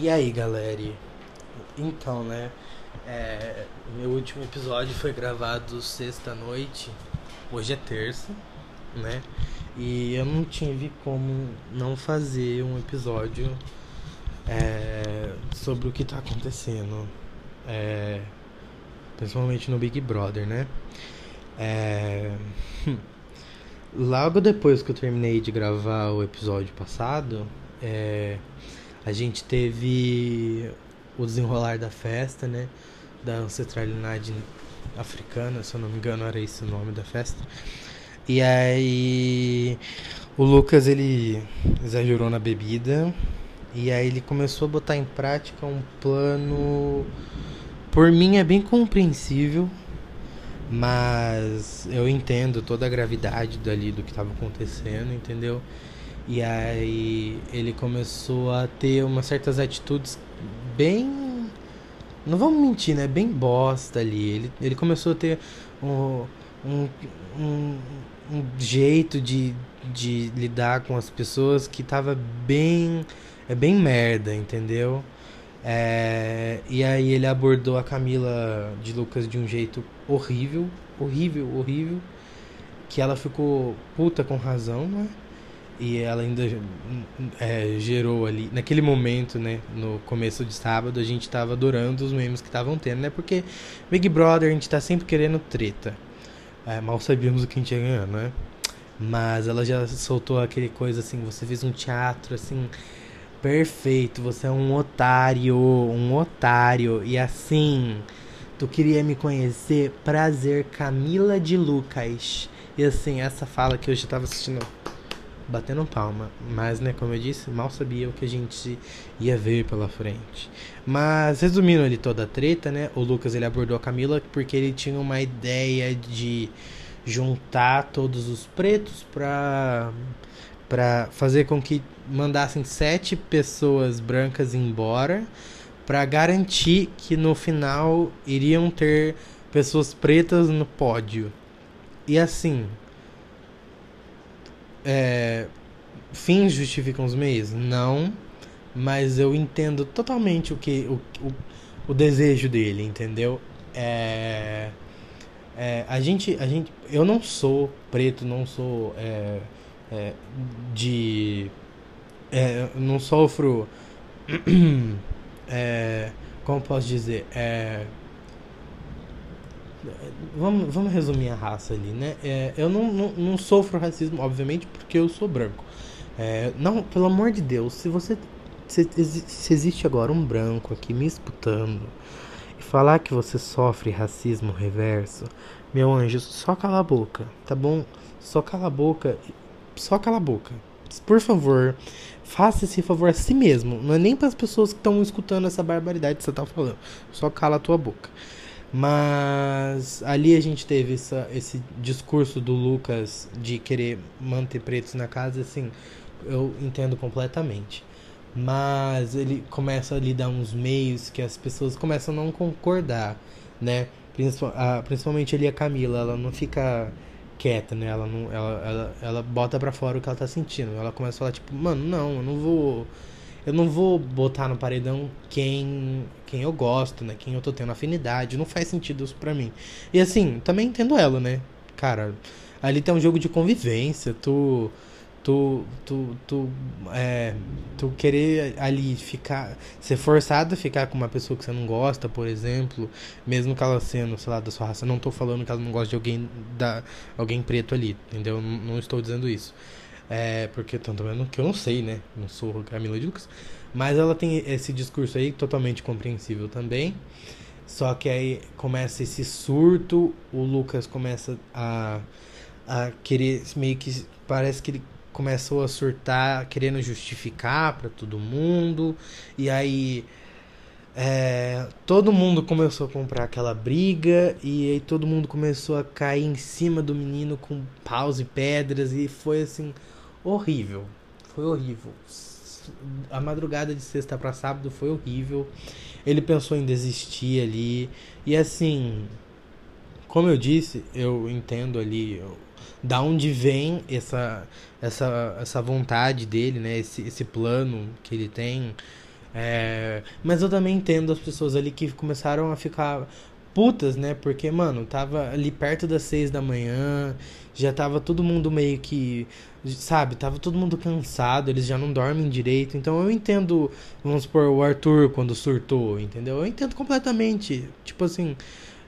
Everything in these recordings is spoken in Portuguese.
E aí, galera? Então, né? É, meu último episódio foi gravado sexta-noite. Hoje é terça, né? E eu não tive como não fazer um episódio é, sobre o que tá acontecendo. É, principalmente no Big Brother, né? É, logo depois que eu terminei de gravar o episódio passado, é, a gente teve o desenrolar da festa, né? Da ancestralidade africana, se eu não me engano era esse o nome da festa. E aí o Lucas ele exagerou na bebida e aí ele começou a botar em prática um plano por mim é bem compreensível, mas eu entendo toda a gravidade dali do que estava acontecendo, entendeu? E aí ele começou a ter umas certas atitudes bem. Não vamos mentir, né? Bem bosta ali. Ele, ele começou a ter um, um, um, um jeito de, de lidar com as pessoas que tava bem. É bem merda, entendeu? É, e aí ele abordou a Camila de Lucas de um jeito horrível, horrível, horrível. Que ela ficou puta com razão, né? E ela ainda é, gerou ali, naquele momento, né, no começo de sábado, a gente tava adorando os memes que estavam tendo, né? Porque Big Brother a gente tá sempre querendo treta. É, mal sabíamos o que a gente ia ganhar, né? Mas ela já soltou aquele coisa assim, você fez um teatro assim perfeito, você é um otário, um otário. E assim, tu queria me conhecer? Prazer, Camila de Lucas. E assim, essa fala que eu já tava assistindo batendo palma. Mas, né, como eu disse, mal sabia o que a gente ia ver pela frente. Mas, resumindo ali toda a treta, né, o Lucas ele abordou a Camila porque ele tinha uma ideia de juntar todos os pretos pra, pra fazer com que mandassem sete pessoas brancas embora para garantir que no final iriam ter pessoas pretas no pódio. E assim, é, fins justificam os meios? Não, mas eu entendo totalmente o que o, o, o desejo dele, entendeu? É, é, a gente, a gente, eu não sou preto, não sou é, é de, é, não sofro, é, como posso dizer, é, Vamos, vamos resumir a raça ali, né? É, eu não, não, não, sofro racismo, obviamente, porque eu sou branco. É, não, pelo amor de Deus, se você. Se, se existe agora um branco aqui me escutando e falar que você sofre racismo reverso, meu anjo, só cala a boca, tá bom? Só cala a boca. Só cala a boca. Por favor, faça esse favor a si mesmo. Não é nem para as pessoas que estão escutando essa barbaridade que você tá falando. Só cala a tua boca. Mas ali a gente teve essa, esse discurso do Lucas de querer manter pretos na casa, assim, eu entendo completamente. Mas ele começa a lhe dar uns meios que as pessoas começam a não concordar, né? Principalmente ali a Camila, ela não fica quieta, né? Ela, não, ela, ela, ela bota pra fora o que ela tá sentindo. Ela começa a falar, tipo, mano, não, eu não vou eu não vou botar no paredão quem quem eu gosto, né? Quem eu tô tendo afinidade. Não faz sentido isso pra mim. E assim, também entendo ela, né? Cara, ali tem um jogo de convivência. Tu. Tu, tu, tu, é, tu querer ali ficar, ser forçado a ficar com uma pessoa que você não gosta, por exemplo, mesmo que ela sendo, sei lá, da sua raça, não tô falando que ela não gosta de alguém, da, alguém preto ali, entendeu? Não, estou dizendo isso. É, porque tanto que eu não sei, né? Não sou Camila de Lucas. Mas ela tem esse discurso aí totalmente compreensível também. Só que aí começa esse surto, o Lucas começa a, a querer meio que parece que ele começou a surtar, querendo justificar para todo mundo. E aí é, todo mundo começou a comprar aquela briga e aí todo mundo começou a cair em cima do menino com paus e pedras e foi assim horrível. Foi horrível. A madrugada de sexta para sábado foi horrível. Ele pensou em desistir ali. E assim, como eu disse, eu entendo ali eu, da onde vem essa, essa, essa vontade dele, né? Esse, esse plano que ele tem. É, mas eu também entendo as pessoas ali que começaram a ficar putas, né? Porque, mano, tava ali perto das seis da manhã, já tava todo mundo meio que. Sabe, tava todo mundo cansado, eles já não dormem direito. Então eu entendo, vamos supor, o Arthur quando surtou, entendeu? Eu entendo completamente. Tipo assim.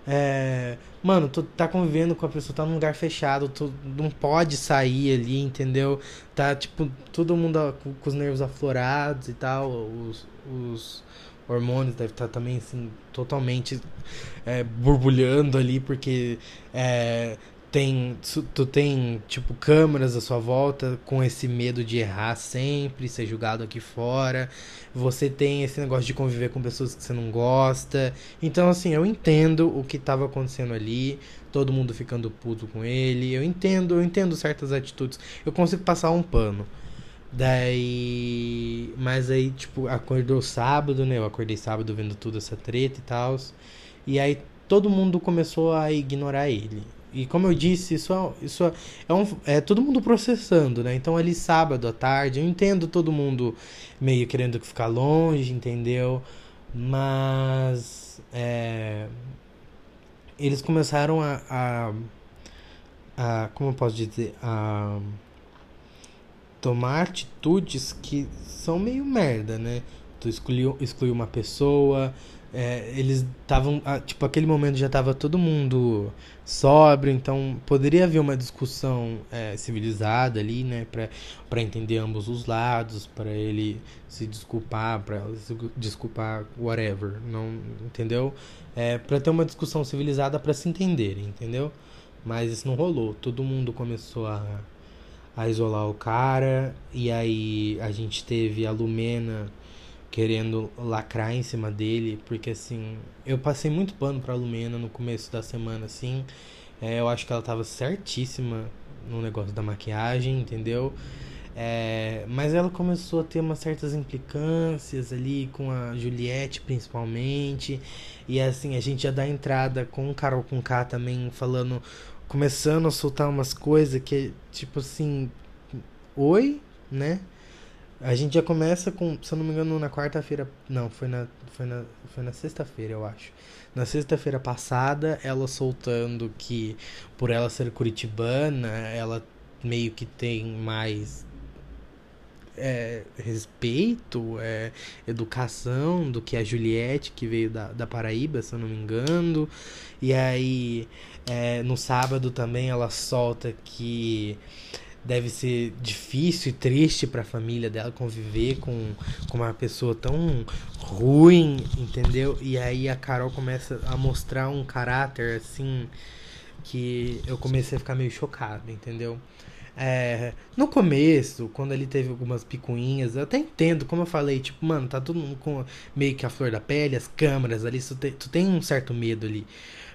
É, mano, tu tá convivendo com a pessoa, tá num lugar fechado, tu não pode sair ali, entendeu? Tá, tipo, todo mundo com, com os nervos aflorados e tal, os, os hormônios devem estar tá também, assim, totalmente é, borbulhando ali, porque é, tem tu tem tipo câmeras à sua volta com esse medo de errar sempre, ser julgado aqui fora. Você tem esse negócio de conviver com pessoas que você não gosta. Então assim, eu entendo o que estava acontecendo ali, todo mundo ficando puto com ele. Eu entendo, eu entendo certas atitudes. Eu consigo passar um pano. Daí, mas aí tipo, acordou sábado, né? Eu acordei sábado vendo tudo essa treta e tal. E aí todo mundo começou a ignorar ele. E como eu disse, isso é, isso é, é, um, é todo mundo processando, né? Então ali sábado à tarde, eu entendo todo mundo meio querendo ficar longe, entendeu? Mas é, eles começaram a, a, a, como eu posso dizer, a tomar atitudes que são meio merda, né? Tu excluiu, excluiu uma pessoa, é, eles estavam. Tipo, aquele momento já tava todo mundo sóbrio, então poderia haver uma discussão é, civilizada ali, né? Pra, pra entender ambos os lados, para ele se desculpar, para ela se desculpar, whatever. Não, entendeu? É, pra ter uma discussão civilizada para se entenderem, entendeu? Mas isso não rolou. Todo mundo começou a, a isolar o cara, e aí a gente teve a Lumena querendo lacrar em cima dele, porque assim, eu passei muito pano pra Lumena no começo da semana, assim. É, eu acho que ela tava certíssima no negócio da maquiagem, entendeu? É, mas ela começou a ter umas certas implicâncias ali com a Juliette, principalmente. E assim, a gente já dá entrada com o Carol K também falando, começando a soltar umas coisas que, tipo assim, oi, né? A gente já começa com, se eu não me engano, na quarta-feira. Não, foi na, foi na, foi na sexta-feira, eu acho. Na sexta-feira passada, ela soltando que, por ela ser curitibana, ela meio que tem mais é, respeito, é, educação do que a Juliette, que veio da, da Paraíba, se eu não me engano. E aí, é, no sábado também, ela solta que deve ser difícil e triste para a família dela conviver com, com uma pessoa tão ruim, entendeu? E aí a Carol começa a mostrar um caráter assim que eu comecei a ficar meio chocado, entendeu? É, no começo, quando ele teve algumas picuinhas, eu até entendo, como eu falei, tipo, mano, tá todo mundo com meio que a flor da pele, as câmeras ali, tu tem, tu tem um certo medo ali.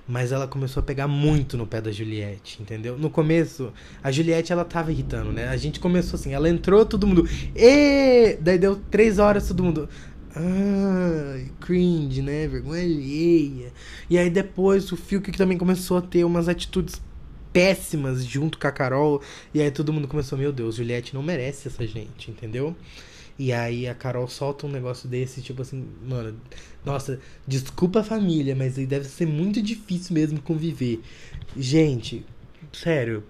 Mas ela começou a pegar muito no pé da Juliette, entendeu? No começo, a Juliette ela tava irritando, né? A gente começou assim, ela entrou, todo mundo. E Daí deu três horas, todo mundo. Ah, cringe, né? Vergonha alheia. E aí depois o Fiuk também começou a ter umas atitudes péssimas junto com a Carol. E aí todo mundo começou, meu Deus, Juliette não merece essa gente, entendeu? E aí a Carol solta um negócio desse, tipo assim, mano, nossa, desculpa a família, mas deve ser muito difícil mesmo conviver. Gente, sério.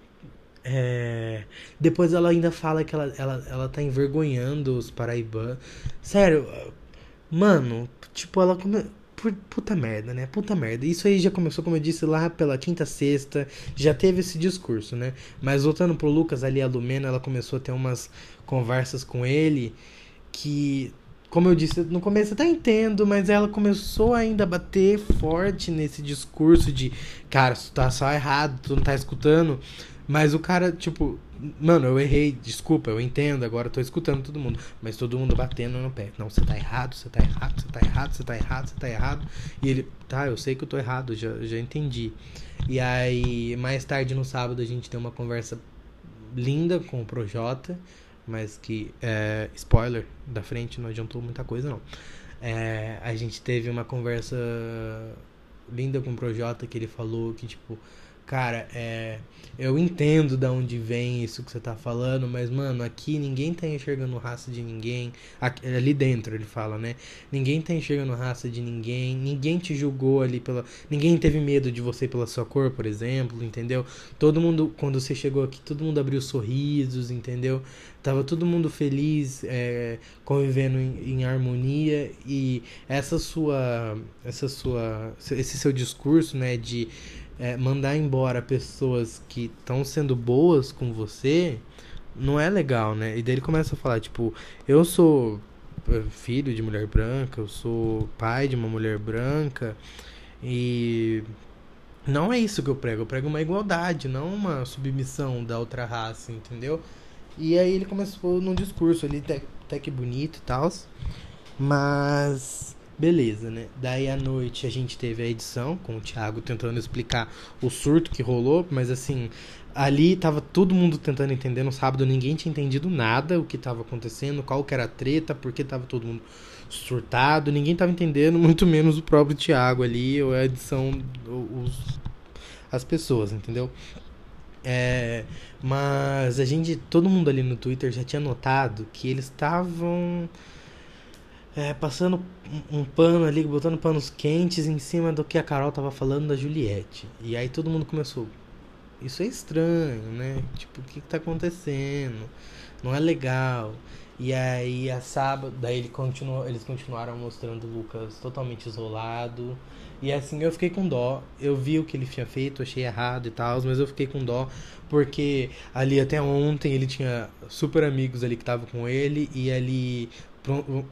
É... Depois ela ainda fala que ela, ela, ela tá envergonhando os paraibanos. Sério, mano, tipo, ela come... Puta merda, né? Puta merda. Isso aí já começou, como eu disse, lá pela quinta, sexta. Já teve esse discurso, né? Mas voltando pro Lucas ali, a Lumena, ela começou a ter umas conversas com ele que, como eu disse no começo, até entendo, mas ela começou ainda a bater forte nesse discurso de, cara, tu tá só errado, tu não tá escutando. Mas o cara, tipo, mano, eu errei, desculpa, eu entendo, agora eu tô escutando todo mundo. Mas todo mundo batendo no pé. Não, você tá errado, você tá errado, você tá errado, você tá errado, você tá errado. E ele, tá, eu sei que eu tô errado, já, já entendi. E aí, mais tarde no sábado, a gente tem uma conversa linda com o Projota mas que, é, spoiler, da frente não adiantou muita coisa não. É, a gente teve uma conversa linda com o Projota que ele falou que, tipo, cara, é eu entendo da onde vem isso que você tá falando, mas, mano, aqui ninguém tá enxergando raça de ninguém. Aqui, ali dentro ele fala, né? Ninguém tá enxergando raça de ninguém. Ninguém te julgou ali pela. Ninguém teve medo de você pela sua cor, por exemplo, entendeu? Todo mundo, quando você chegou aqui, todo mundo abriu sorrisos, entendeu? Tava todo mundo feliz, é, convivendo em, em harmonia. E essa sua. Essa sua. Esse seu discurso, né? De é, mandar embora pessoas que estão sendo boas com você não é legal, né? E daí ele começa a falar, tipo, eu sou é, filho de mulher branca, eu sou pai de uma mulher branca e não é isso que eu prego, eu prego uma igualdade, não uma submissão da outra raça, entendeu? E aí ele começou num discurso ali, até, até que bonito e tal, mas Beleza, né? Daí à noite a gente teve a edição com o Thiago tentando explicar o surto que rolou, mas assim, ali tava todo mundo tentando entender. No sábado ninguém tinha entendido nada o que tava acontecendo, qual que era a treta, porque tava todo mundo surtado, ninguém tava entendendo, muito menos o próprio Thiago ali, ou a edição, os, as pessoas, entendeu? É, mas a gente, todo mundo ali no Twitter já tinha notado que eles estavam é, passando um, pano ali, botando panos quentes em cima do que a Carol tava falando da Juliette. E aí todo mundo começou. Isso é estranho, né? Tipo, o que, que tá acontecendo? Não é legal. E aí a sábado, daí ele continuou, eles continuaram mostrando o Lucas totalmente isolado. E assim eu fiquei com dó. Eu vi o que ele tinha feito, achei errado e tal, mas eu fiquei com dó porque ali até ontem ele tinha super amigos ali que estavam com ele e ali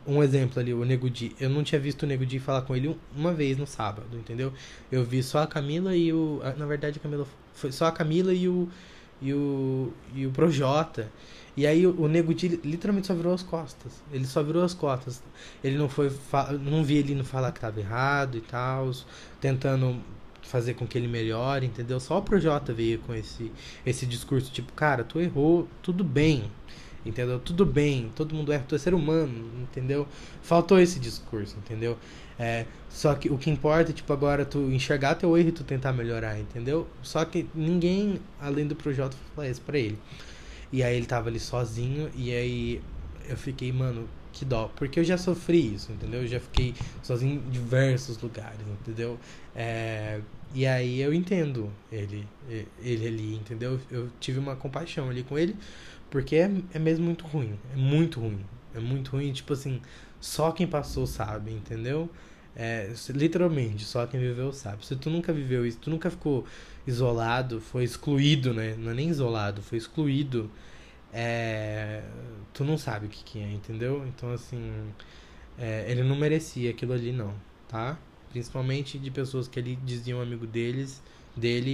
um exemplo ali, o Nego Di. Eu não tinha visto o Nego Di falar com ele uma vez no sábado, entendeu? Eu vi só a Camila e o. Na verdade, a Camila. Foi só a Camila e o. E o. E o Projota. E aí o, Nego Di literalmente só virou as costas. Ele só virou as costas. Ele não foi. Não vi ele não falar que tava errado e tal. Tentando fazer com que ele melhore, entendeu? Só o Projota veio com esse, esse discurso, tipo, cara, tu errou, tudo bem entendeu? Tudo bem, todo mundo erra, tu é ser humano, entendeu? Faltou esse discurso, entendeu? É, só que o que importa é, tipo, agora tu enxergar teu erro e tu tentar melhorar, entendeu? Só que ninguém, além do Projota, falou isso pra ele. E aí ele tava ali sozinho, e aí eu fiquei, mano, que dó. Porque eu já sofri isso, entendeu? Eu já fiquei sozinho em diversos lugares, entendeu? É, e aí eu entendo ele, ele ali, entendeu? Eu tive uma compaixão ali com ele, porque é, é mesmo muito ruim. É muito ruim. É muito ruim, tipo assim, só quem passou sabe, entendeu? É, literalmente, só quem viveu sabe. Se tu nunca viveu isso, tu nunca ficou isolado, foi excluído, né? Não é nem isolado, foi excluído. É, tu não sabe o que, que é, entendeu? Então, assim, é, ele não merecia aquilo ali, não, tá? Principalmente de pessoas que ele diziam amigo deles, dele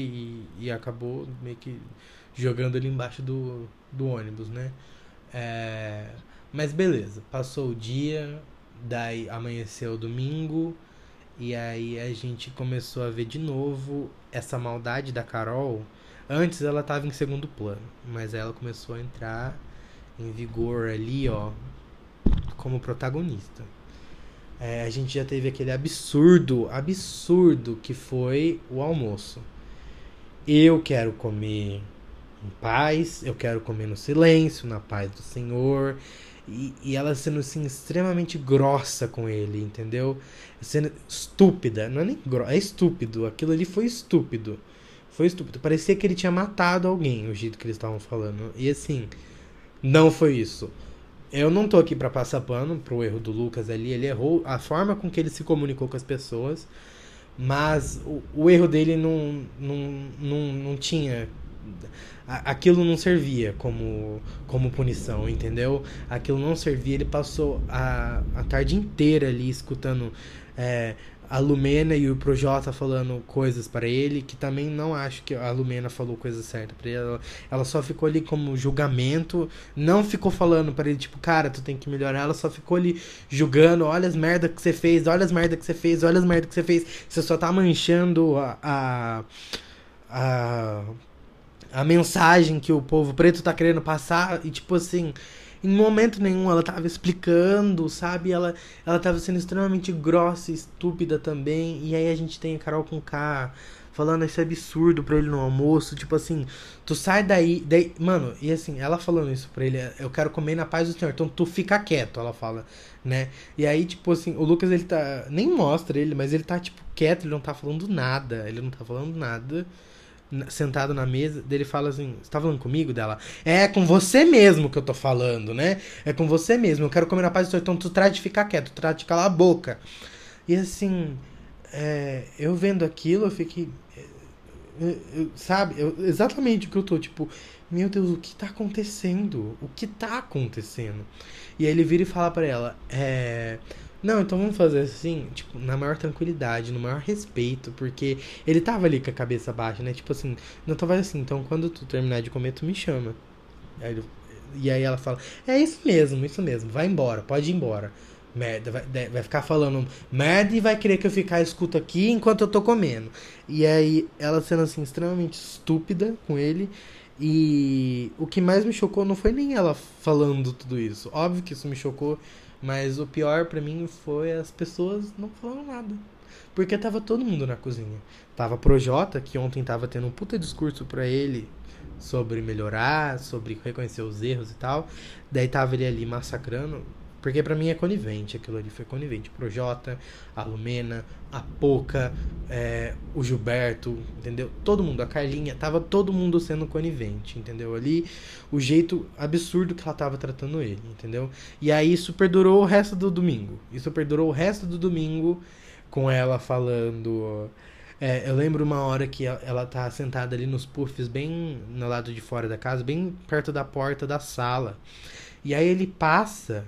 e, e acabou meio que jogando ele embaixo do, do ônibus, né? É, mas beleza, passou o dia, daí amanheceu o domingo, e aí a gente começou a ver de novo essa maldade da Carol. Antes ela estava em segundo plano, mas ela começou a entrar em vigor ali, ó, como protagonista. É, a gente já teve aquele absurdo, absurdo que foi o almoço. Eu quero comer em paz, eu quero comer no silêncio, na paz do Senhor. E, e ela sendo assim extremamente grossa com ele, entendeu? Sendo estúpida, não é nem grossa, é estúpido. Aquilo ali foi estúpido. Foi estúpido. Parecia que ele tinha matado alguém, o jeito que eles estavam falando. E assim, não foi isso. Eu não tô aqui para passar pano pro erro do Lucas ali. Ele errou a forma com que ele se comunicou com as pessoas. Mas o, o erro dele não, não, não, não tinha aquilo não servia como, como punição, entendeu? Aquilo não servia, ele passou a, a tarde inteira ali escutando é, a Lumena e o Projota falando coisas para ele, que também não acho que a Lumena falou coisa certa para ele. Ela, só ficou ali como julgamento, não ficou falando para ele, tipo, cara, tu tem que melhorar. Ela só ficou ali julgando, olha as merda que você fez, olha as merda que você fez, olha as merda que você fez. Você só tá manchando a, a, a a mensagem que o povo preto tá querendo passar e tipo assim, em momento nenhum ela tava explicando, sabe? Ela ela tava sendo extremamente grossa e estúpida também. E aí a gente tem a Carol com K falando esse absurdo pra ele no almoço, tipo assim, tu sai daí, daí, mano, e assim, ela falando isso pra ele, eu quero comer na paz do Senhor, então tu fica quieto, ela fala, né? E aí, tipo assim, o Lucas, ele tá, nem mostra ele, mas ele tá, tipo, quieto, ele não tá falando nada, ele não tá falando nada, sentado na mesa, dele fala assim: Você tá falando comigo? Dela, é com você mesmo que eu tô falando, né? É com você mesmo. Eu quero comer na paz do Senhor, então tu trata de ficar quieto, trata de calar a boca. E assim, é, eu vendo aquilo, eu fiquei. Eu, sabe, eu, exatamente o que eu tô, tipo, meu Deus, o que tá acontecendo? O que tá acontecendo? E aí ele vira e fala para ela, é. Não, então vamos fazer assim, tipo, na maior tranquilidade, no maior respeito, porque ele tava ali com a cabeça baixa, né? Tipo assim, não tava assim, então quando tu terminar de comer, tu me chama. Aí ele, e aí ela fala, é isso mesmo, isso mesmo, vai embora, pode ir embora. Merda, vai, vai ficar falando merda e vai querer que eu ficar escuto aqui enquanto eu tô comendo. E aí ela sendo assim, extremamente estúpida com ele. E o que mais me chocou não foi nem ela falando tudo isso. Óbvio que isso me chocou mas o pior para mim foi as pessoas não falando nada. Porque tava todo mundo na cozinha. Tava Projota, que ontem tava tendo um puta discurso pra ele sobre melhorar, sobre reconhecer os erros e tal. Daí tava ele ali massacrando. Porque para mim é conivente, aquilo ali foi conivente. Projota, a Lumena, a Poca, é, o Gilberto, entendeu? Todo mundo, a Carlinha, tava todo mundo sendo conivente, entendeu? Ali, o jeito absurdo que ela tava tratando ele, entendeu? E aí isso perdurou o resto do domingo. Isso perdurou o resto do domingo com ela falando. É, eu lembro uma hora que ela tá sentada ali nos puffs, bem no lado de fora da casa, bem perto da porta da sala. E aí ele passa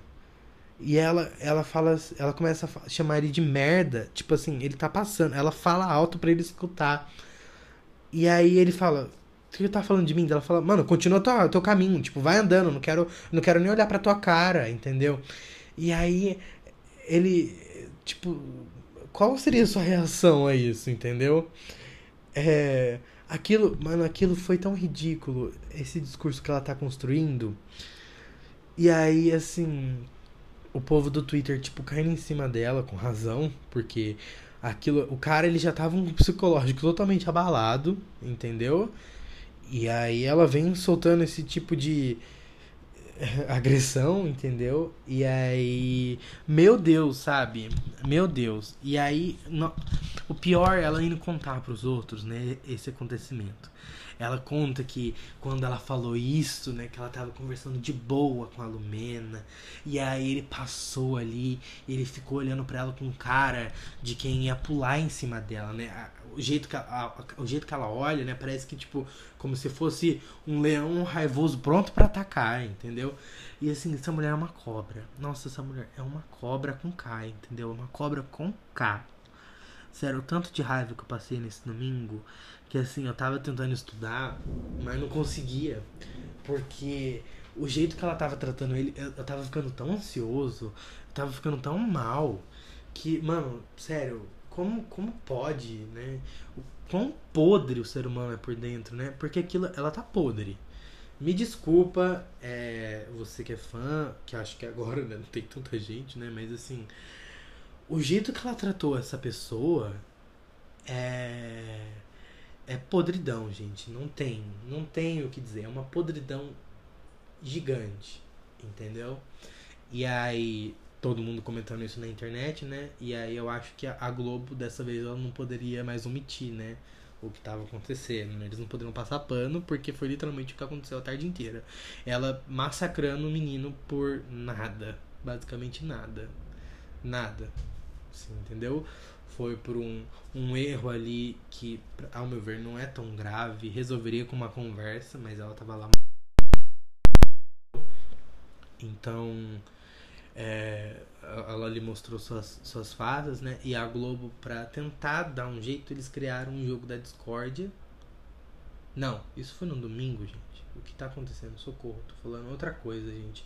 e ela, ela fala, ela começa a chamar ele de merda. Tipo assim, ele tá passando. Ela fala alto para ele escutar. E aí ele fala, o que tá falando de mim? Ela fala, mano, continua teu, teu caminho. Tipo, vai andando, não quero, não quero nem olhar pra tua cara, entendeu? E aí ele, tipo, qual seria a sua reação a isso, entendeu? É, aquilo, mano, aquilo foi tão ridículo, esse discurso que ela tá construindo. E aí, assim, o povo do Twitter, tipo, caindo em cima dela, com razão, porque aquilo. O cara ele já tava um psicológico totalmente abalado, entendeu? E aí ela vem soltando esse tipo de eh, agressão, entendeu? E aí, meu Deus, sabe? Meu Deus. E aí, no... o pior é ela indo contar para os outros, né, esse acontecimento. Ela conta que quando ela falou isso, né, que ela tava conversando de boa com a Lumena, e aí ele passou ali, ele ficou olhando para ela com cara de quem ia pular em cima dela, né? O jeito que a, o jeito que ela olha, né, parece que tipo como se fosse um leão raivoso pronto para atacar, entendeu? E assim, essa mulher é uma cobra. Nossa, essa mulher é uma cobra com K, entendeu? Uma cobra com K. Sério, o tanto de raiva que eu passei nesse domingo que assim, eu tava tentando estudar, mas não conseguia. Porque o jeito que ela tava tratando ele, eu, tava ficando tão ansioso, eu tava ficando tão mal, que, mano, sério, como, como pode, né? O quão podre o ser humano é por dentro, né? Porque aquilo, ela tá podre. Me desculpa, é, você que é fã, que acho que agora né, não tem tanta gente, né? Mas assim, o jeito que ela tratou essa pessoa é é podridão, gente. Não tem, não tem o que dizer. É uma podridão gigante, entendeu? E aí todo mundo comentando isso na internet, né? E aí eu acho que a Globo dessa vez ela não poderia mais omitir, né? O que estava acontecendo. Né? Eles não poderiam passar pano porque foi literalmente o que aconteceu a tarde inteira. Ela massacrando o menino por nada, basicamente nada, nada, assim, entendeu? Foi por um, um erro ali que, ao meu ver, não é tão grave. Resolveria com uma conversa, mas ela tava lá. Então, é, ela lhe mostrou suas, suas fadas, né? E a Globo, pra tentar dar um jeito, eles criaram um jogo da discórdia. Não, isso foi no domingo, gente. O que tá acontecendo? Socorro, tô falando outra coisa, gente.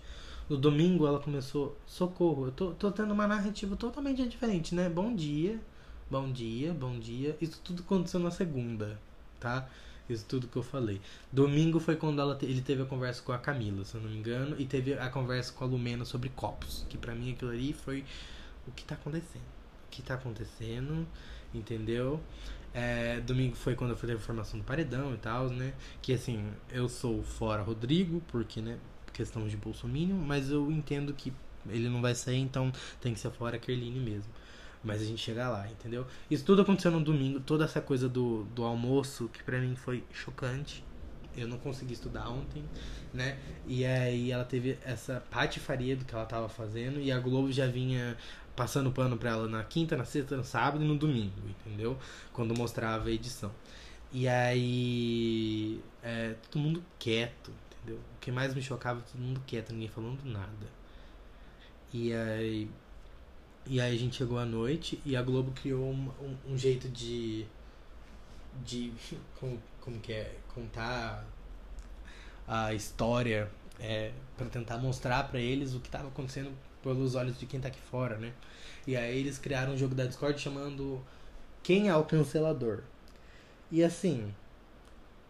No domingo ela começou, socorro, eu tô, tô tendo uma narrativa totalmente diferente, né? Bom dia. Bom dia, bom dia. Isso tudo aconteceu na segunda, tá? Isso tudo que eu falei. Domingo foi quando te, ele teve a conversa com a Camila, se eu não me engano, e teve a conversa com a Lumena sobre copos. Que para mim aquilo ali foi o que tá acontecendo. O que tá acontecendo, entendeu? É, domingo foi quando eu fui a formação do paredão e tal, né? Que assim, eu sou fora Rodrigo, porque, né? Questão de bolsomínio, mas eu entendo que ele não vai sair, então tem que ser fora Kerline mesmo. Mas a gente chega lá, entendeu? Isso tudo aconteceu no domingo, toda essa coisa do, do almoço, que pra mim foi chocante. Eu não consegui estudar ontem, né? E aí ela teve essa patifaria do que ela tava fazendo e a Globo já vinha passando pano pra ela na quinta, na sexta, no sábado e no domingo, entendeu? Quando mostrava a edição. E aí. É, todo mundo quieto, entendeu? O que mais me chocava todo mundo quieto, ninguém falando nada. E aí. E aí a gente chegou à noite e a Globo criou um, um, um jeito de. de. Como, como que é? Contar a história é, para tentar mostrar para eles o que estava acontecendo pelos olhos de quem tá aqui fora, né? E aí eles criaram um jogo da Discord chamando Quem é o Cancelador? E assim,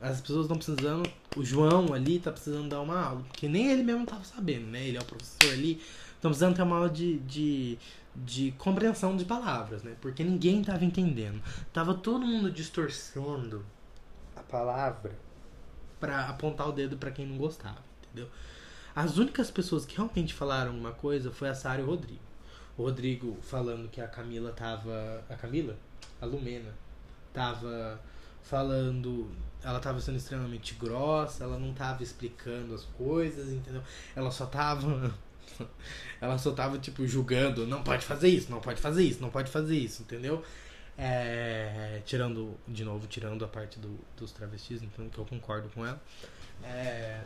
as pessoas estão precisando. O João ali tá precisando dar uma aula, porque nem ele mesmo tava sabendo, né? Ele é o professor ali. Estão precisando ter uma aula de, de, de compreensão de palavras, né? Porque ninguém tava entendendo. Tava todo mundo distorcendo a palavra para apontar o dedo para quem não gostava, entendeu? As únicas pessoas que realmente falaram uma coisa foi a Sara e o Rodrigo. O Rodrigo falando que a Camila tava. A Camila? A Lumena. Tava falando. Ela tava sendo extremamente grossa, ela não tava explicando as coisas, entendeu? Ela só tava. ela só tava, tipo, julgando, não pode fazer isso, não pode fazer isso, não pode fazer isso, entendeu? É, tirando, de novo, tirando a parte do, dos travestis, então que eu concordo com ela. É,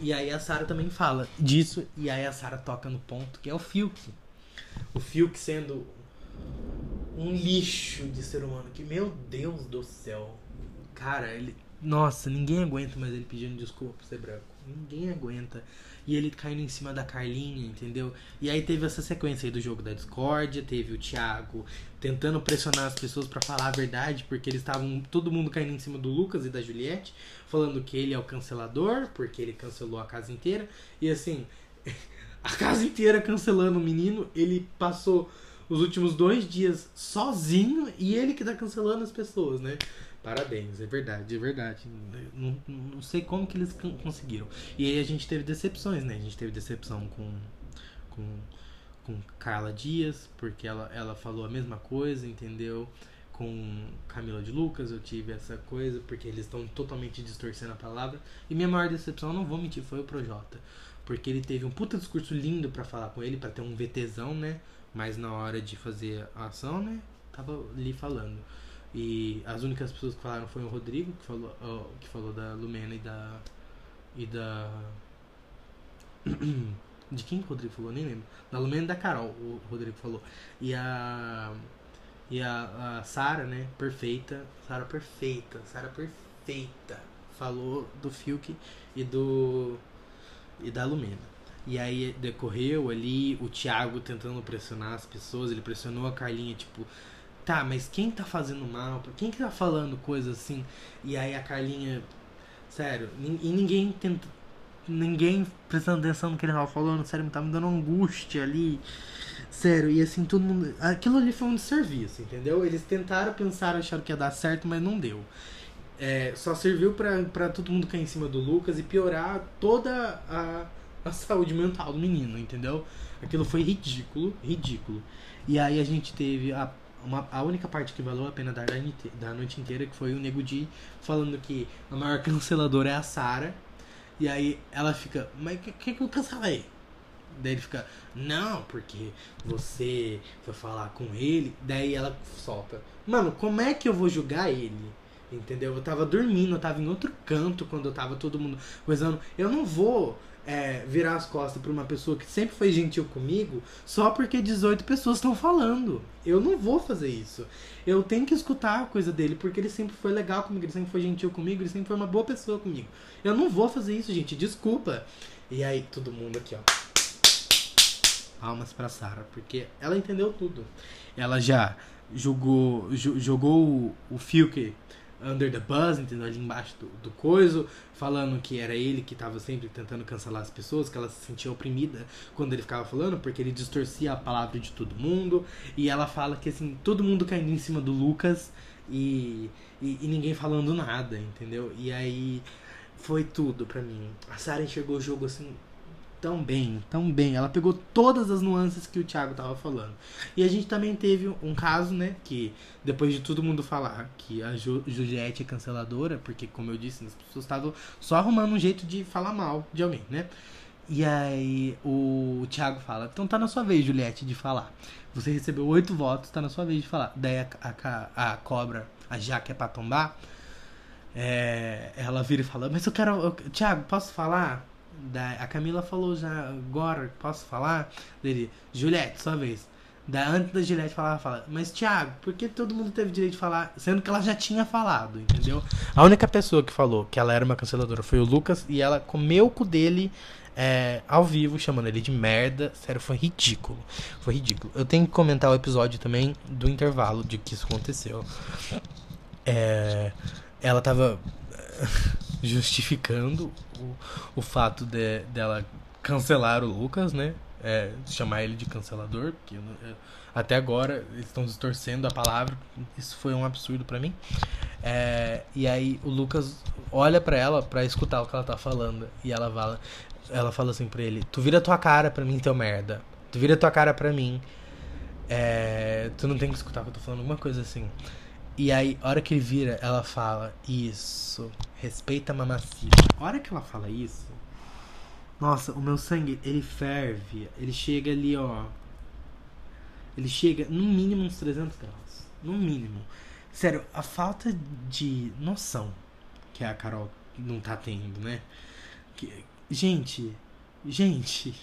e aí a Sarah também fala disso, e aí a Sarah toca no ponto que é o Fiuk. O Fiuk sendo um lixo de ser humano, que meu Deus do céu. Cara, ele. Nossa, ninguém aguenta mais ele pedindo desculpa por ser branco. Ninguém aguenta e ele caindo em cima da Carlinha, entendeu? E aí teve essa sequência aí do jogo da discórdia, teve o Thiago tentando pressionar as pessoas para falar a verdade, porque eles estavam todo mundo caindo em cima do Lucas e da Juliette, falando que ele é o cancelador, porque ele cancelou a casa inteira. E assim, a casa inteira cancelando o menino, ele passou os últimos dois dias sozinho e ele que tá cancelando as pessoas, né? Parabéns, é verdade, é verdade. Não, não sei como que eles conseguiram. E aí a gente teve decepções, né? A gente teve decepção com, com, com Carla Dias, porque ela, ela falou a mesma coisa, entendeu? Com Camila de Lucas, eu tive essa coisa, porque eles estão totalmente distorcendo a palavra. E minha maior decepção, não vou mentir, foi o Projota. Porque ele teve um puta discurso lindo para falar com ele, para ter um VTzão, né? Mas na hora de fazer a ação, né? Tava ali falando. E as únicas pessoas que falaram foi o Rodrigo, que falou, que falou da Lumena e da. E da. De quem que o Rodrigo falou? Nem lembro. Da Lumena e da Carol, o Rodrigo falou. E a. E a, a Sara, né? Perfeita. Sara perfeita. Sara perfeita. Falou do Fiuk e do. E da Lumena. E aí decorreu ali o Thiago tentando pressionar as pessoas. Ele pressionou a Carlinha, tipo tá, mas quem tá fazendo mal? Quem que tá falando coisa assim? E aí a Carlinha, sério, e ninguém tenta, ninguém prestando atenção no que ele tava falando, sério, me tá me dando angústia ali. Sério, e assim, todo mundo. Aquilo ali foi um desserviço, entendeu? Eles tentaram pensar, acharam que ia dar certo, mas não deu. É, só serviu para todo mundo cair em cima do Lucas e piorar toda a, a saúde mental do menino, entendeu? Aquilo foi ridículo, ridículo. E aí a gente teve a uma, a única parte que valeu a pena da, da noite inteira que foi o Nego Di falando que a maior canceladora é a Sara. E aí ela fica, mas o que, que, que eu cancelei? Daí ele fica, não, porque você foi falar com ele. Daí ela solta, mano, como é que eu vou julgar ele? Entendeu? Eu tava dormindo, eu tava em outro canto quando eu tava todo mundo coisando. Eu não vou é, virar as costas pra uma pessoa que sempre foi gentil comigo só porque 18 pessoas estão falando. Eu não vou fazer isso. Eu tenho que escutar a coisa dele porque ele sempre foi legal comigo, ele sempre foi gentil comigo, ele sempre foi uma boa pessoa comigo. Eu não vou fazer isso, gente, desculpa. E aí, todo mundo aqui, ó. Palmas pra Sara, porque ela entendeu tudo. Ela já jogou, jogou o, o Fiuk under the bus, entendeu? Ali embaixo do, do coiso, falando que era ele que tava sempre tentando cancelar as pessoas, que ela se sentia oprimida quando ele ficava falando, porque ele distorcia a palavra de todo mundo. E ela fala que, assim, todo mundo caindo em cima do Lucas e, e, e ninguém falando nada, entendeu? E aí foi tudo pra mim. A Sarah enxergou o jogo, assim, tão bem, tão bem. Ela pegou todas as nuances que o Thiago tava falando. E a gente também teve um caso, né, que depois de todo mundo falar que a Ju Juliette é canceladora, porque como eu disse, as pessoas estavam só arrumando um jeito de falar mal de alguém, né? E aí o Thiago fala, então tá na sua vez, Juliette, de falar. Você recebeu oito votos, tá na sua vez de falar. Daí a, a, a cobra, a Jaque é pra tombar, é, ela vira e fala, mas eu quero. Eu, Thiago, posso falar? Da, a Camila falou já agora, posso falar? Dele, Juliette, sua vez. Da, antes da Juliette falar, fala, mas Thiago, por que todo mundo teve direito de falar? Sendo que ela já tinha falado, entendeu? A única pessoa que falou que ela era uma canceladora foi o Lucas e ela comeu o cu dele é, ao vivo, chamando ele de merda. Sério, foi ridículo. Foi ridículo. Eu tenho que comentar o episódio também do intervalo de que isso aconteceu. É, ela tava justificando o, o fato de, dela cancelar o Lucas, né? É, chamar ele de cancelador, porque eu, eu, até agora eles estão distorcendo a palavra. Isso foi um absurdo para mim. É, e aí o Lucas olha para ela para escutar o que ela tá falando e ela fala, ela fala assim para ele: "Tu vira tua cara para mim, teu merda. Tu vira tua cara para mim. É, tu não tem que escutar o que eu tô falando, alguma coisa assim." E aí, a hora que ele vira, ela fala: Isso, respeita a mamacita. A hora que ela fala isso, nossa, o meu sangue, ele ferve. Ele chega ali, ó. Ele chega no mínimo uns 300 graus. No mínimo. Sério, a falta de noção que a Carol não tá tendo, né? Que, gente, gente.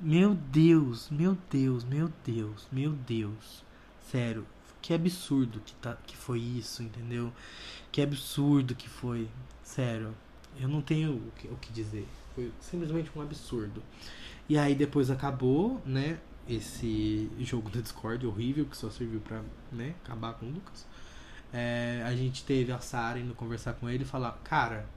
Meu Deus, meu Deus, meu Deus, meu Deus. Sério, que absurdo que, tá, que foi isso, entendeu? Que absurdo que foi. Sério, eu não tenho o que, o que dizer. Foi simplesmente um absurdo. E aí depois acabou, né? Esse jogo da Discord horrível que só serviu pra né, acabar com o Lucas. É, a gente teve a Sarah indo conversar com ele e falar: Cara,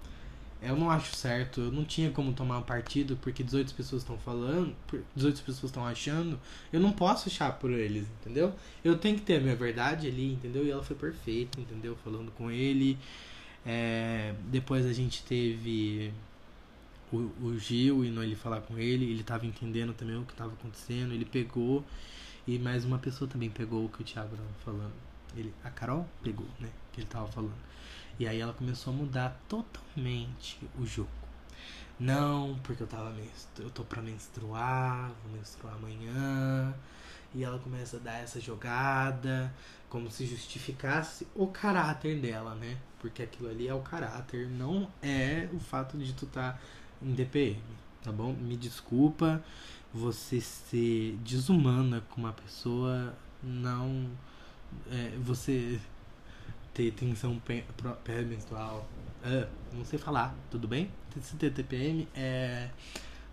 eu não acho certo, eu não tinha como tomar partido porque 18 pessoas estão falando, 18 pessoas estão achando, eu não posso achar por eles, entendeu? Eu tenho que ter a minha verdade ali, entendeu? E ela foi perfeita, entendeu? Falando com ele. É, depois a gente teve o, o Gil indo ele falar com ele, ele tava entendendo também o que tava acontecendo, ele pegou e mais uma pessoa também pegou o que o Thiago tava falando. Ele, a Carol pegou, né? Que ele tava falando. E aí ela começou a mudar totalmente o jogo. Não, porque eu tava eu tô pra menstruar, vou menstruar amanhã. E ela começa a dar essa jogada, como se justificasse o caráter dela, né? Porque aquilo ali é o caráter, não é o fato de tu tá em DPM, tá bom? Me desculpa você ser desumana com uma pessoa, não. É, você ter tensão pré-menstrual. Uh, não sei falar, tudo bem? Se ter TPM é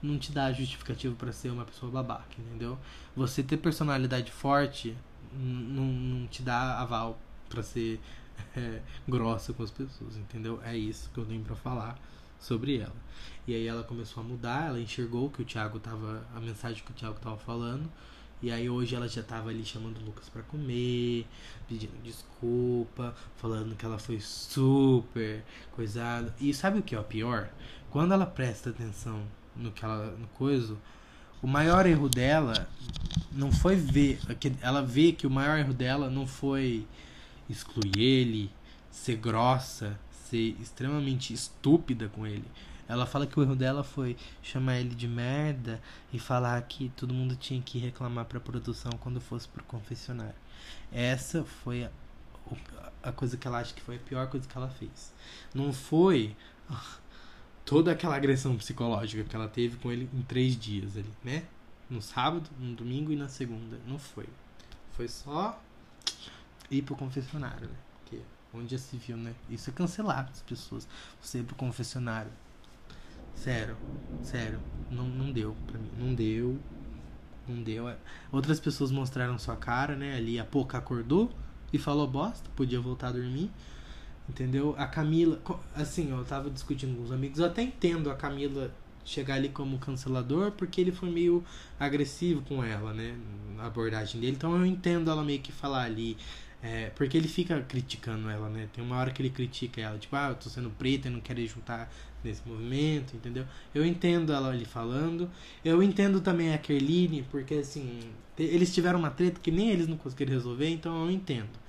não te dá justificativo para ser uma pessoa babaca, entendeu? Você ter personalidade forte não te dá aval para ser é, grossa com as pessoas, entendeu? É isso que eu tenho para falar sobre ela. E aí ela começou a mudar, ela enxergou que o Thiago tava a mensagem que o Thiago tava falando e aí hoje ela já tava ali chamando o Lucas para comer, pedindo desculpa, falando que ela foi super coisada. E sabe o que é o pior? Quando ela presta atenção no que ela no coisa, o maior erro dela não foi ver, ela vê que o maior erro dela não foi excluir ele, ser grossa, ser extremamente estúpida com ele. Ela fala que o erro dela foi chamar ele de merda e falar que todo mundo tinha que reclamar pra produção quando fosse pro confessionário. Essa foi a, a coisa que ela acha que foi a pior coisa que ela fez. Não foi toda aquela agressão psicológica que ela teve com ele em três dias ali, né? No sábado, no domingo e na segunda. Não foi. Foi só ir pro confessionário, né? Porque onde já se viu, né? Isso é cancelar as pessoas. Você ir pro confessionário. Sério, sério, não, não deu pra mim. Não deu. Não deu. Outras pessoas mostraram sua cara, né? Ali a pouco acordou e falou bosta, podia voltar a dormir. Entendeu? A Camila, assim, eu tava discutindo com os amigos, eu até entendo a Camila chegar ali como cancelador, porque ele foi meio agressivo com ela, né? Na abordagem dele. Então eu entendo ela meio que falar ali. É, porque ele fica criticando ela, né? Tem uma hora que ele critica ela, tipo, ah, eu tô sendo preta e não quero juntar nesse movimento, entendeu? Eu entendo ela ali falando. Eu entendo também a Kerline, porque assim, eles tiveram uma treta que nem eles não conseguiram resolver, então eu entendo.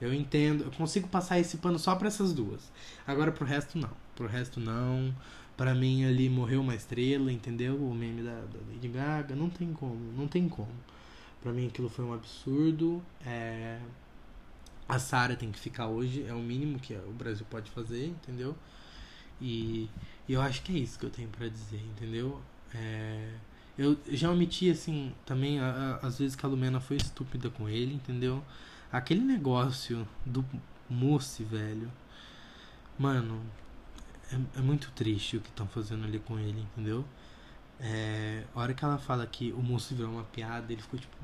Eu entendo, eu consigo passar esse pano só para essas duas. Agora pro resto não. Pro resto não. Para mim ali morreu uma estrela, entendeu? O meme da, da Lady Gaga, não tem como, não tem como. Para mim aquilo foi um absurdo. É... A Sara tem que ficar hoje, é o mínimo que o Brasil pode fazer, entendeu? E, eu acho que é isso que eu tenho para dizer, entendeu? É... Eu já omiti, assim, também, às vezes que a Lumena foi estúpida com ele, entendeu? Aquele negócio do Mousse, velho. Mano, é, é muito triste o que estão fazendo ali com ele, entendeu? É, a hora que ela fala que o moço virou uma piada, ele ficou tipo,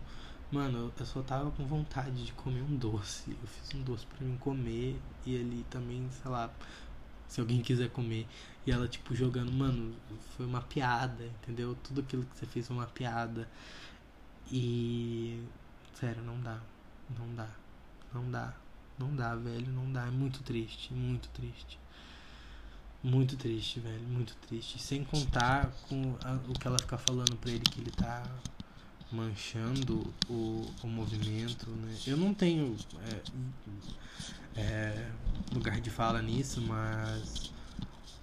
mano, eu só tava com vontade de comer um doce. Eu fiz um doce para mim comer e ele também, sei lá, se alguém quiser comer. E ela, tipo, jogando, mano, foi uma piada, entendeu? Tudo aquilo que você fez foi uma piada. E. Sério, não dá. Não dá. Não dá. Não dá, velho. Não dá. É muito triste. Muito triste. Muito triste, velho. Muito triste. Sem contar com a, o que ela fica falando pra ele que ele tá manchando o, o movimento, né? Eu não tenho é, é, lugar de fala nisso, mas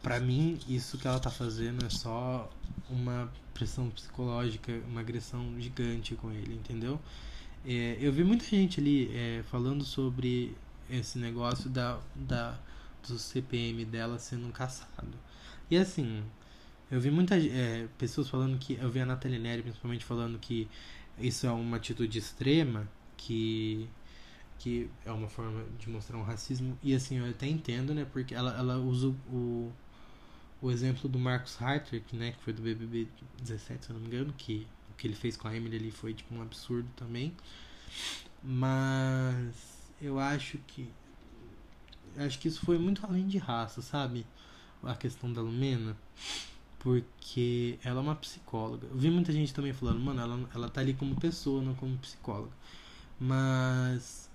para mim isso que ela tá fazendo é só uma pressão psicológica, uma agressão gigante com ele, entendeu? É, eu vi muita gente ali é, falando sobre esse negócio da, da do CPM dela sendo caçado. E assim, eu vi muitas é, pessoas falando que. Eu vi a Nathalie Neri principalmente falando que isso é uma atitude extrema, que que é uma forma de mostrar um racismo. E assim, eu até entendo, né? Porque ela, ela usa o, o exemplo do Marcos que, né, que foi do BBB 17, se eu não me engano, que o que ele fez com a Emily ali foi tipo um absurdo também. Mas eu acho que acho que isso foi muito além de raça, sabe? A questão da Lumena. Porque ela é uma psicóloga. Eu vi muita gente também falando, mano, ela, ela tá ali como pessoa, não como psicóloga. Mas,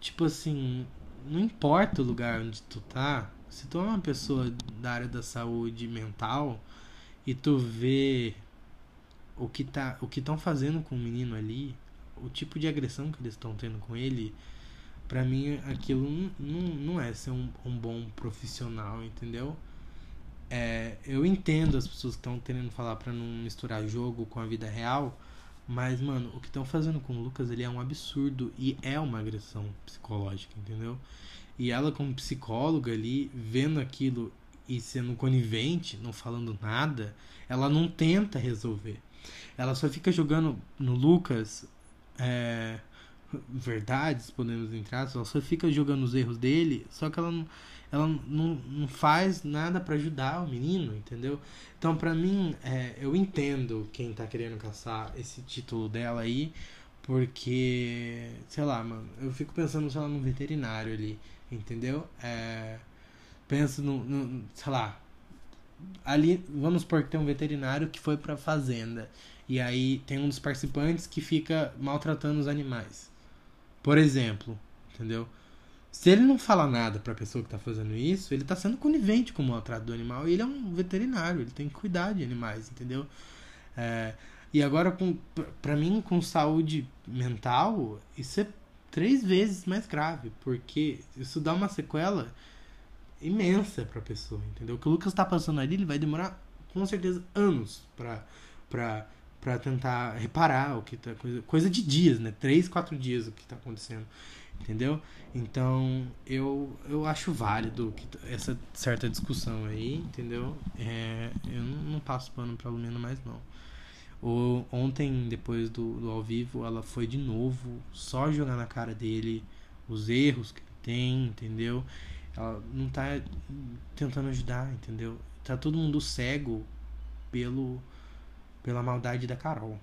tipo assim, não importa o lugar onde tu tá, se tu é uma pessoa da área da saúde mental e tu vê o que tá o que estão fazendo com o menino ali, o tipo de agressão que eles estão tendo com ele, para mim aquilo não, não é ser um, um bom profissional, entendeu? É, eu entendo as pessoas que estão querendo falar para não misturar jogo com a vida real, mas, mano, o que estão fazendo com o Lucas ele é um absurdo e é uma agressão psicológica, entendeu? E ela, como psicóloga ali, vendo aquilo e sendo conivente, não falando nada, ela não tenta resolver. Ela só fica jogando no Lucas é, verdades, podemos entrar, ela só fica jogando os erros dele, só que ela não, ela não, não faz nada para ajudar o menino, entendeu? Então, para mim, é, eu entendo quem tá querendo caçar esse título dela aí, porque, sei lá, mano, eu fico pensando, sei lá, no veterinário ali, entendeu? É, penso no, no, sei lá, ali, vamos supor que tem um veterinário que foi pra fazenda, e aí tem um dos participantes que fica maltratando os animais. Por exemplo, entendeu? Se ele não fala nada para a pessoa que está fazendo isso, ele está sendo conivente com o maltrato do animal e ele é um veterinário, ele tem que cuidar de animais, entendeu? É, e agora, pra mim, com saúde mental, isso é três vezes mais grave, porque isso dá uma sequela imensa para a pessoa, entendeu? O que o Lucas está passando ali, ele vai demorar com certeza anos para para tentar reparar o que tá coisa, coisa de dias, né? Três, quatro dias o que tá acontecendo, entendeu? Então eu eu acho válido essa certa discussão aí, entendeu? É, eu não, não passo pano para Lumena mais não. O, ontem depois do, do ao vivo ela foi de novo só jogar na cara dele os erros que ele tem, entendeu? Ela não tá tentando ajudar, entendeu? Tá todo mundo cego pelo pela maldade da Carol.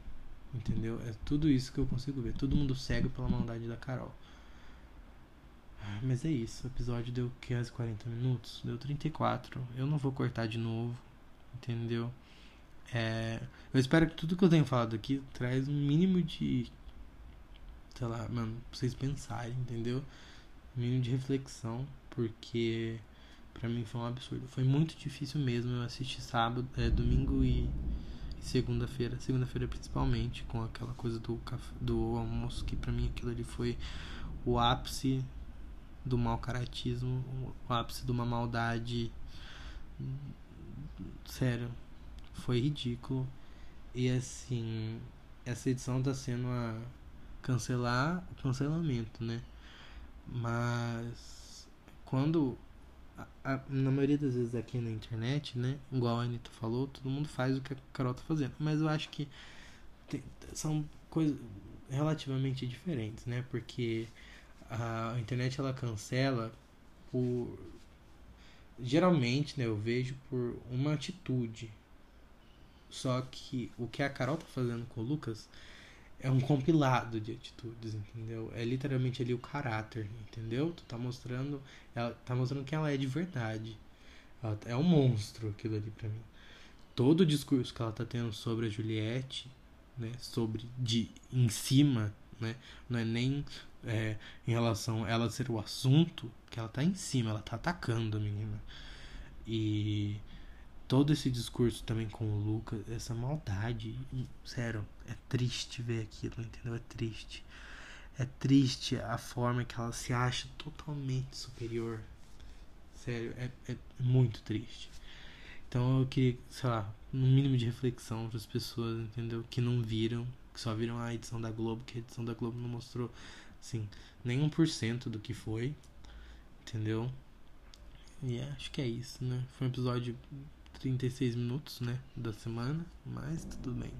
Entendeu? É tudo isso que eu consigo ver. Todo mundo cego pela maldade da Carol. Ah, mas é isso, o episódio deu quase 40 minutos, deu 34. Eu não vou cortar de novo, entendeu? É, eu espero que tudo que eu tenho falado aqui traz um mínimo de. Sei lá, mano, pra vocês pensarem, entendeu? Um mínimo de reflexão, porque para mim foi um absurdo. Foi muito difícil mesmo. Eu assisti sábado, é, domingo e, e segunda-feira. Segunda-feira principalmente, com aquela coisa do, do almoço, que para mim aquilo ali foi o ápice do mau caratismo, o ápice de uma maldade. Sério, foi ridículo. E assim, essa edição tá sendo a cancelar o cancelamento, né? Mas quando a, a, na maioria das vezes aqui na internet, né? Igual a Anitta falou, todo mundo faz o que a Carol tá fazendo. Mas eu acho que tem, são coisas relativamente diferentes, né? Porque a internet ela cancela por geralmente, né, eu vejo por uma atitude. Só que o que a Carol tá fazendo com o Lucas é um compilado de atitudes, entendeu? É literalmente ali o caráter, entendeu? Tu tá mostrando, ela tá mostrando que ela é de verdade. Ela é um monstro aquilo ali para mim. Todo o discurso que ela tá tendo sobre a Juliette, né, sobre de em cima, né, não é nem é, em relação a ela ser o assunto, que ela tá em cima, ela tá atacando a menina. E todo esse discurso também com o Lucas, essa maldade, sério, é triste ver aquilo, entendeu? É triste. É triste a forma que ela se acha totalmente superior. Sério, é, é muito triste. Então eu queria, sei lá, um mínimo de reflexão para as pessoas, entendeu? Que não viram, que só viram a edição da Globo, que a edição da Globo não mostrou, assim, nem um por cento do que foi, entendeu? E é, acho que é isso, né? Foi um episódio 36 minutos, né, da semana, mas tudo bem.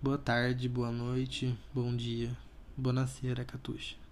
Boa tarde, boa noite, bom dia, boa nascera, Catuxa.